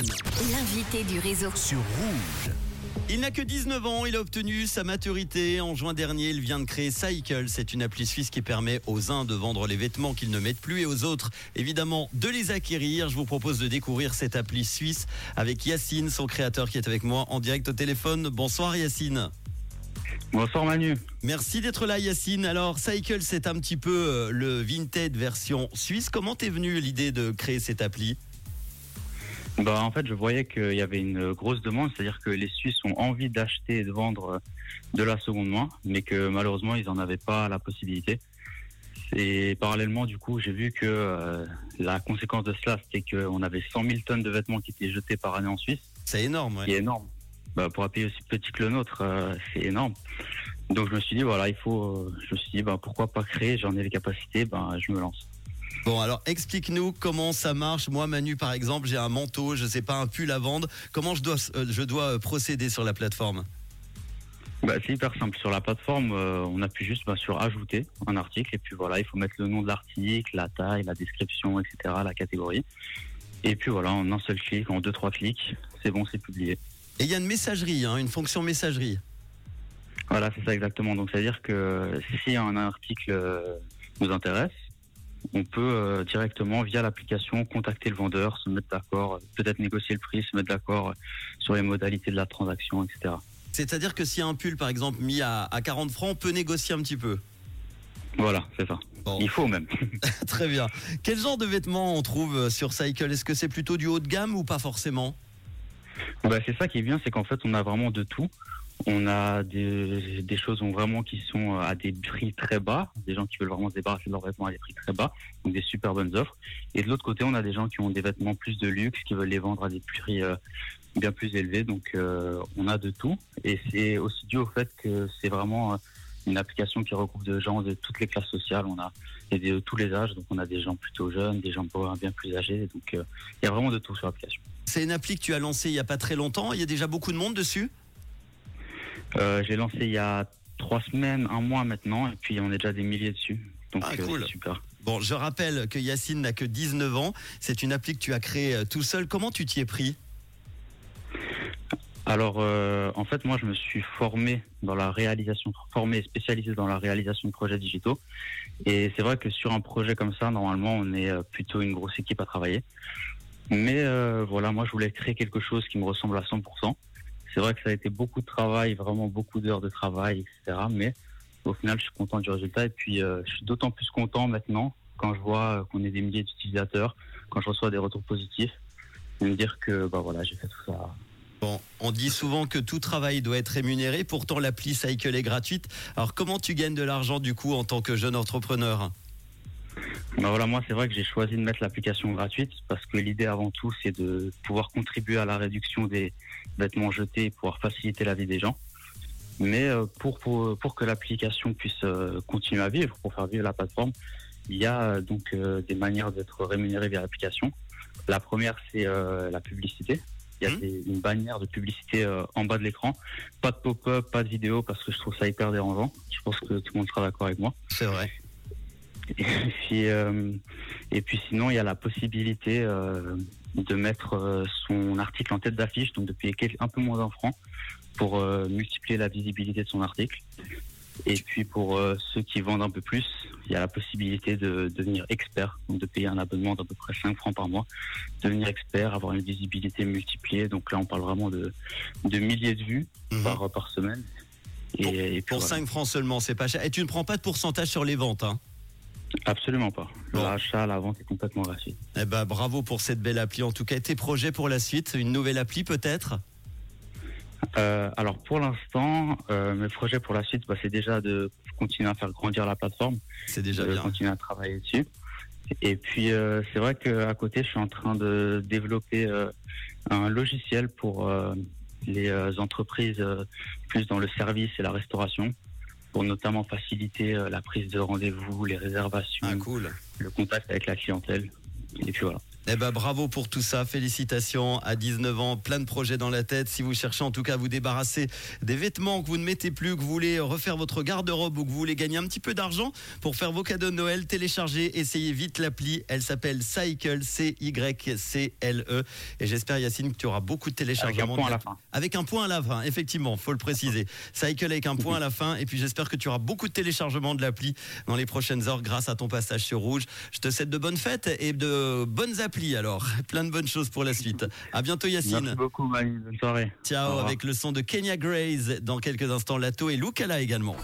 L'invité du réseau. Sur Rouge. Il n'a que 19 ans, il a obtenu sa maturité. En juin dernier, il vient de créer Cycle. C'est une appli suisse qui permet aux uns de vendre les vêtements qu'ils ne mettent plus et aux autres, évidemment, de les acquérir. Je vous propose de découvrir cette appli suisse avec Yacine, son créateur, qui est avec moi en direct au téléphone. Bonsoir Yacine. Bonsoir Manu. Merci d'être là Yacine. Alors Cycle, c'est un petit peu euh, le Vinted version suisse. Comment t'es venu l'idée de créer cette appli? Bah, en fait, je voyais qu'il y avait une grosse demande, c'est-à-dire que les Suisses ont envie d'acheter et de vendre de la seconde main, mais que malheureusement, ils n'en avaient pas la possibilité. Et parallèlement, du coup, j'ai vu que euh, la conséquence de cela, c'était qu'on avait 100 000 tonnes de vêtements qui étaient jetés par année en Suisse. C'est énorme, ouais. C'est énorme. Bah, pour un pays aussi petit que le nôtre, euh, c'est énorme. Donc je me suis dit, voilà, il faut. euh, je me suis dit, bah, pourquoi pas créer? J'en ai les capacités, bah, je me lance. Bon, alors explique-nous comment ça marche. Moi, Manu, par exemple, j'ai un manteau, je sais pas, un pull à vendre. Comment je dois, euh, je dois euh, procéder sur la plateforme? Bah, c'est hyper simple. Sur la plateforme, euh, on appuie juste bah, sur ajouter un article et puis voilà, il faut mettre le nom de l'article, la taille, la description, etc., la catégorie. Et puis voilà, en un seul clic, en deux trois clics, c'est bon, c'est publié. Et il y a une messagerie, hein, une fonction messagerie. Voilà, c'est ça exactement. Donc, c'est-à-dire que si un article euh, nous intéresse, on peut euh, directement, via l'application, contacter le vendeur, se mettre d'accord, euh, peut-être négocier le prix, se mettre d'accord euh, sur les modalités de la transaction, etc. C'est-à-dire que a un pull, par exemple, mis à, à 40 francs, on peut négocier un petit peu? Voilà, c'est ça. Bon. Il faut même. Très bien. Quel genre de vêtements on trouve sur Cycle? Est-ce que c'est plutôt du haut de gamme ou pas forcément? Bah, c'est ça qui est bien, c'est qu'en fait, on a vraiment de tout. On a des, choses vraiment qui sont à des prix très bas, des gens qui veulent vraiment se débarrasser de leurs vêtements à des prix très bas, donc des super bonnes offres. Et de l'autre côté, on a des gens qui ont des vêtements plus de luxe, qui veulent les vendre à des prix euh, bien plus élevés. Donc, euh, on a de tout. Et c'est aussi dû au fait que c'est vraiment euh, une application qui regroupe de gens de toutes les classes sociales. On a de tous les âges, donc on a des gens plutôt jeunes, des gens bien plus âgés. Donc, euh, il y a vraiment de tout sur l'application. C'est une appli que tu as lancée il y a pas très longtemps. Il y a déjà beaucoup de monde dessus? Euh, j'ai lancé il y a trois semaines, un mois maintenant, et puis on est déjà des milliers dessus. Donc Ah, euh, cool. super. Bon, je rappelle que Yacine n'a que 19 ans. C'est une appli que tu as créée euh, tout seul. Comment tu t'y es pris? Alors, euh, en fait, moi, je me suis formé dans la réalisation, formé et spécialisé dans la réalisation de projets digitaux. Et c'est vrai que sur un projet comme ça, normalement, on est plutôt une grosse équipe à travailler. Mais euh, voilà, moi, je voulais créer quelque chose qui me ressemble à 100%. C'est vrai que ça a été beaucoup de travail, vraiment beaucoup d'heures de travail, etc. Mais au final, je suis content du résultat. Et puis, euh, je suis d'autant plus content maintenant quand je vois euh, qu'on est des milliers d'utilisateurs, quand je reçois des retours positifs, de me dire que, bah voilà, j'ai fait tout ça Bon, on dit souvent que tout travail doit être rémunéré. Pourtant, l'appli Cycle est gratuite. Alors, comment tu gagnes de l'argent du coup en tant que jeune entrepreneur? Bah voilà, moi c'est vrai que j'ai choisi de mettre l'application gratuite parce que l'idée avant tout c'est de pouvoir contribuer à la réduction des vêtements jetés et pouvoir faciliter la vie des gens. Mais euh, pour, pour, pour que l'application puisse euh, continuer à vivre, pour faire vivre la plateforme, il y a euh, donc des manières d'être rémunéré via l'application. La première c'est la publicité. Il y a Mhm. des- une bannière de publicité en bas de l'écran. Pas de pop-up, pas de vidéo parce que je trouve ça hyper dérangeant. Je pense que tout le monde sera d'accord avec moi. C'est vrai. Et puis, euh, et puis sinon, il y a la possibilité euh, de mettre euh, son article en tête d'affiche, donc de payer un peu moins d'un franc pour euh, multiplier la visibilité de son article. Et puis pour ceux qui vendent un peu plus, il y a la possibilité de devenir expert, donc de payer un abonnement d'à peu près 5 francs par mois, devenir expert, avoir une visibilité multipliée. Donc là, on parle vraiment de, de milliers de vues Mhm. par, par semaine. Et, Pour- et puis Pour voilà. 5 francs seulement, c'est pas cher. Et tu ne prends pas de pourcentage sur les ventes. Hein? Absolument pas. Bon. L'achat, la vente est complètement gratuit. eh ben, bravo pour cette belle appli. En tout cas, tes projets pour la suite Une nouvelle appli peut-être? Euh, alors pour l'instant, euh, mes projets pour la suite, bah, c'est déjà de continuer à faire grandir la plateforme, C'est déjà de bien. continuer à travailler dessus. Et puis euh, c'est vrai qu'à côté, je suis en train de développer un logiciel pour les entreprises plus dans le service et la restauration, pour notamment faciliter euh, la prise de rendez-vous, les réservations, Ah, cool. le contact avec la clientèle. Et puis voilà. Eh ben bravo pour tout ça, félicitations à 19 ans, plein de projets dans la tête. Si vous cherchez en tout cas à vous débarrasser des vêtements que vous ne mettez plus, que vous voulez refaire votre garde-robe ou que vous voulez gagner un petit peu d'argent pour faire vos cadeaux de Noël, téléchargez, essayez vite l'appli. Elle s'appelle Cycle, C-Y-C-L-E. Et j'espère Yacine que tu auras beaucoup de téléchargements. Avec un point à la fin. Avec un point à la fin, effectivement, faut le préciser. Cycle avec un point à la fin. Et puis j'espère que tu auras beaucoup de téléchargements de l'appli dans les prochaines heures grâce à ton passage sur Rouge. Je te souhaite de bonnes fêtes et de bonnes applis alors. Plein de bonnes choses pour la suite. À bientôt Yacine. Merci beaucoup, Manu. Bonne soirée. Ciao avec le son de Kenya Grace dans quelques instants Lato et Lucala également.